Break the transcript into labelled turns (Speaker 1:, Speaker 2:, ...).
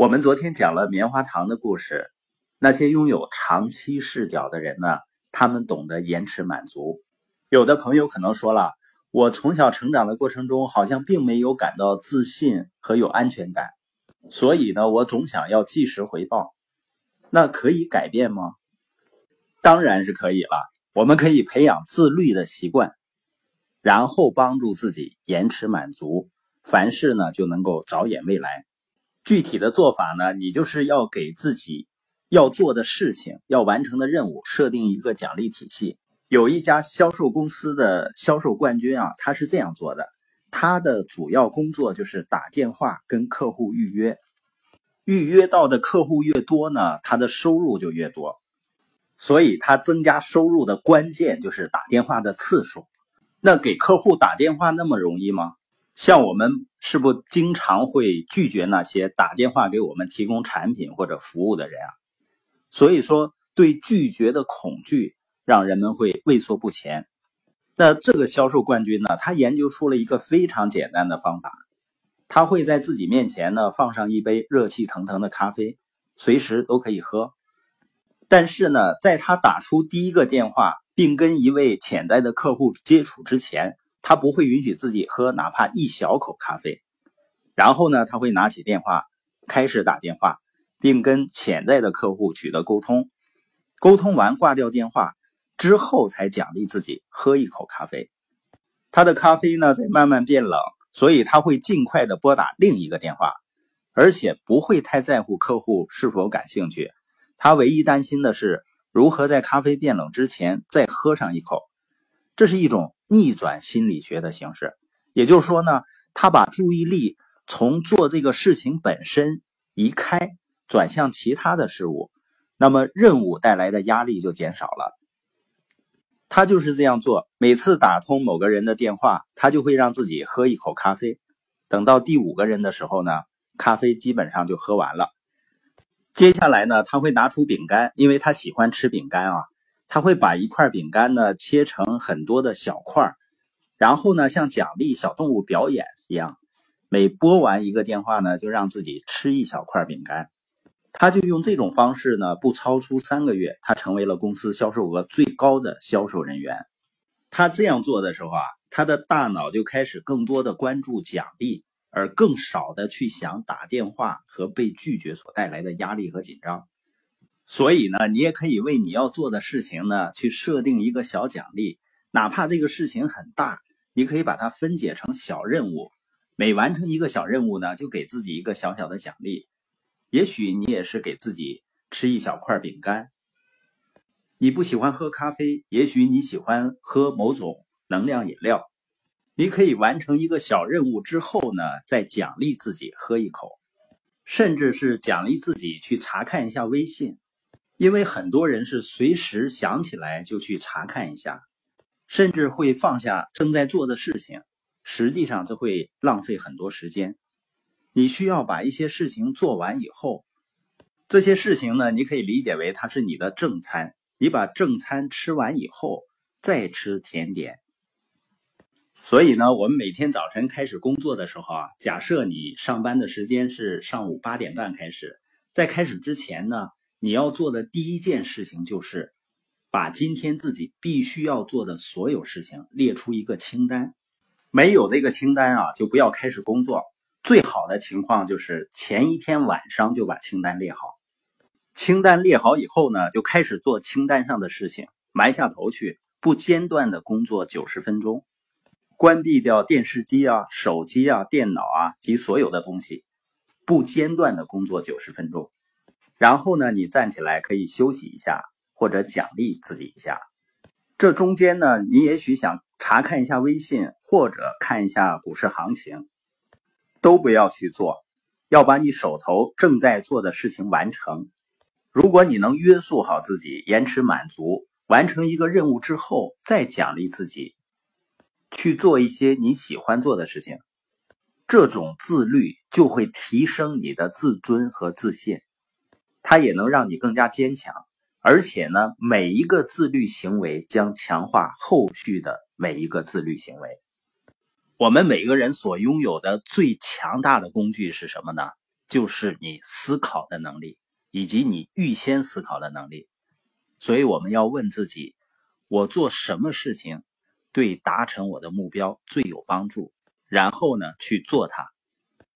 Speaker 1: 我们昨天讲了棉花糖的故事，那些拥有长期视角的人呢，他们懂得延迟满足。有的朋友可能说了，我从小成长的过程中，好像并没有感到自信和有安全感，所以呢，我总想要即时回报。那可以改变吗？当然是可以了。我们可以培养自律的习惯，然后帮助自己延迟满足，凡事呢就能够着眼未来。具体的做法呢，你就是要给自己要做的事情、要完成的任务设定一个奖励体系。有一家销售公司的销售冠军啊，他是这样做的：他的主要工作就是打电话跟客户预约，预约到的客户越多呢，他的收入就越多。所以，他增加收入的关键就是打电话的次数。那给客户打电话那么容易吗？像我们是不经常会拒绝那些打电话给我们提供产品或者服务的人啊？所以说，对拒绝的恐惧让人们会畏缩不前。那这个销售冠军呢，他研究出了一个非常简单的方法，他会在自己面前呢放上一杯热气腾腾的咖啡，随时都可以喝。但是呢，在他打出第一个电话，并跟一位潜在的客户接触之前。他不会允许自己喝哪怕一小口咖啡，然后呢，他会拿起电话开始打电话，并跟潜在的客户取得沟通。沟通完挂掉电话之后，才奖励自己喝一口咖啡。他的咖啡呢在慢慢变冷，所以他会尽快的拨打另一个电话，而且不会太在乎客户是否感兴趣。他唯一担心的是如何在咖啡变冷之前再喝上一口。这是一种。逆转心理学的形式，也就是说呢，他把注意力从做这个事情本身移开，转向其他的事物，那么任务带来的压力就减少了。他就是这样做，每次打通某个人的电话，他就会让自己喝一口咖啡。等到第五个人的时候呢，咖啡基本上就喝完了。接下来呢，他会拿出饼干，因为他喜欢吃饼干啊。他会把一块饼干呢切成很多的小块然后呢像奖励小动物表演一样，每拨完一个电话呢，就让自己吃一小块饼干。他就用这种方式呢，不超出三个月，他成为了公司销售额最高的销售人员。他这样做的时候啊，他的大脑就开始更多的关注奖励，而更少的去想打电话和被拒绝所带来的压力和紧张。所以呢，你也可以为你要做的事情呢去设定一个小奖励，哪怕这个事情很大，你可以把它分解成小任务，每完成一个小任务呢，就给自己一个小小的奖励。也许你也是给自己吃一小块饼干。你不喜欢喝咖啡，也许你喜欢喝某种能量饮料。你可以完成一个小任务之后呢，再奖励自己喝一口，甚至是奖励自己去查看一下微信。因为很多人是随时想起来就去查看一下，甚至会放下正在做的事情，实际上这会浪费很多时间。你需要把一些事情做完以后，这些事情呢，你可以理解为它是你的正餐。你把正餐吃完以后，再吃甜点。所以呢，我们每天早晨开始工作的时候啊，假设你上班的时间是上午八点半开始，在开始之前呢。你要做的第一件事情就是，把今天自己必须要做的所有事情列出一个清单。没有这个清单啊，就不要开始工作。最好的情况就是前一天晚上就把清单列好。清单列好以后呢，就开始做清单上的事情，埋下头去，不间断的工作九十分钟，关闭掉电视机啊、手机啊、电脑啊及所有的东西，不间断的工作九十分钟。然后呢，你站起来可以休息一下，或者奖励自己一下。这中间呢，你也许想查看一下微信，或者看一下股市行情，都不要去做，要把你手头正在做的事情完成。如果你能约束好自己，延迟满足，完成一个任务之后再奖励自己，去做一些你喜欢做的事情，这种自律就会提升你的自尊和自信。它也能让你更加坚强。而且呢每一个自律行为将强化后续的每一个自律行为。我们每个人所拥有的最强大的工具是什么呢？就是你思考的能力以及你预先思考的能力。所以我们要问自己我做什么事情对达成我的目标最有帮助？然后呢去做它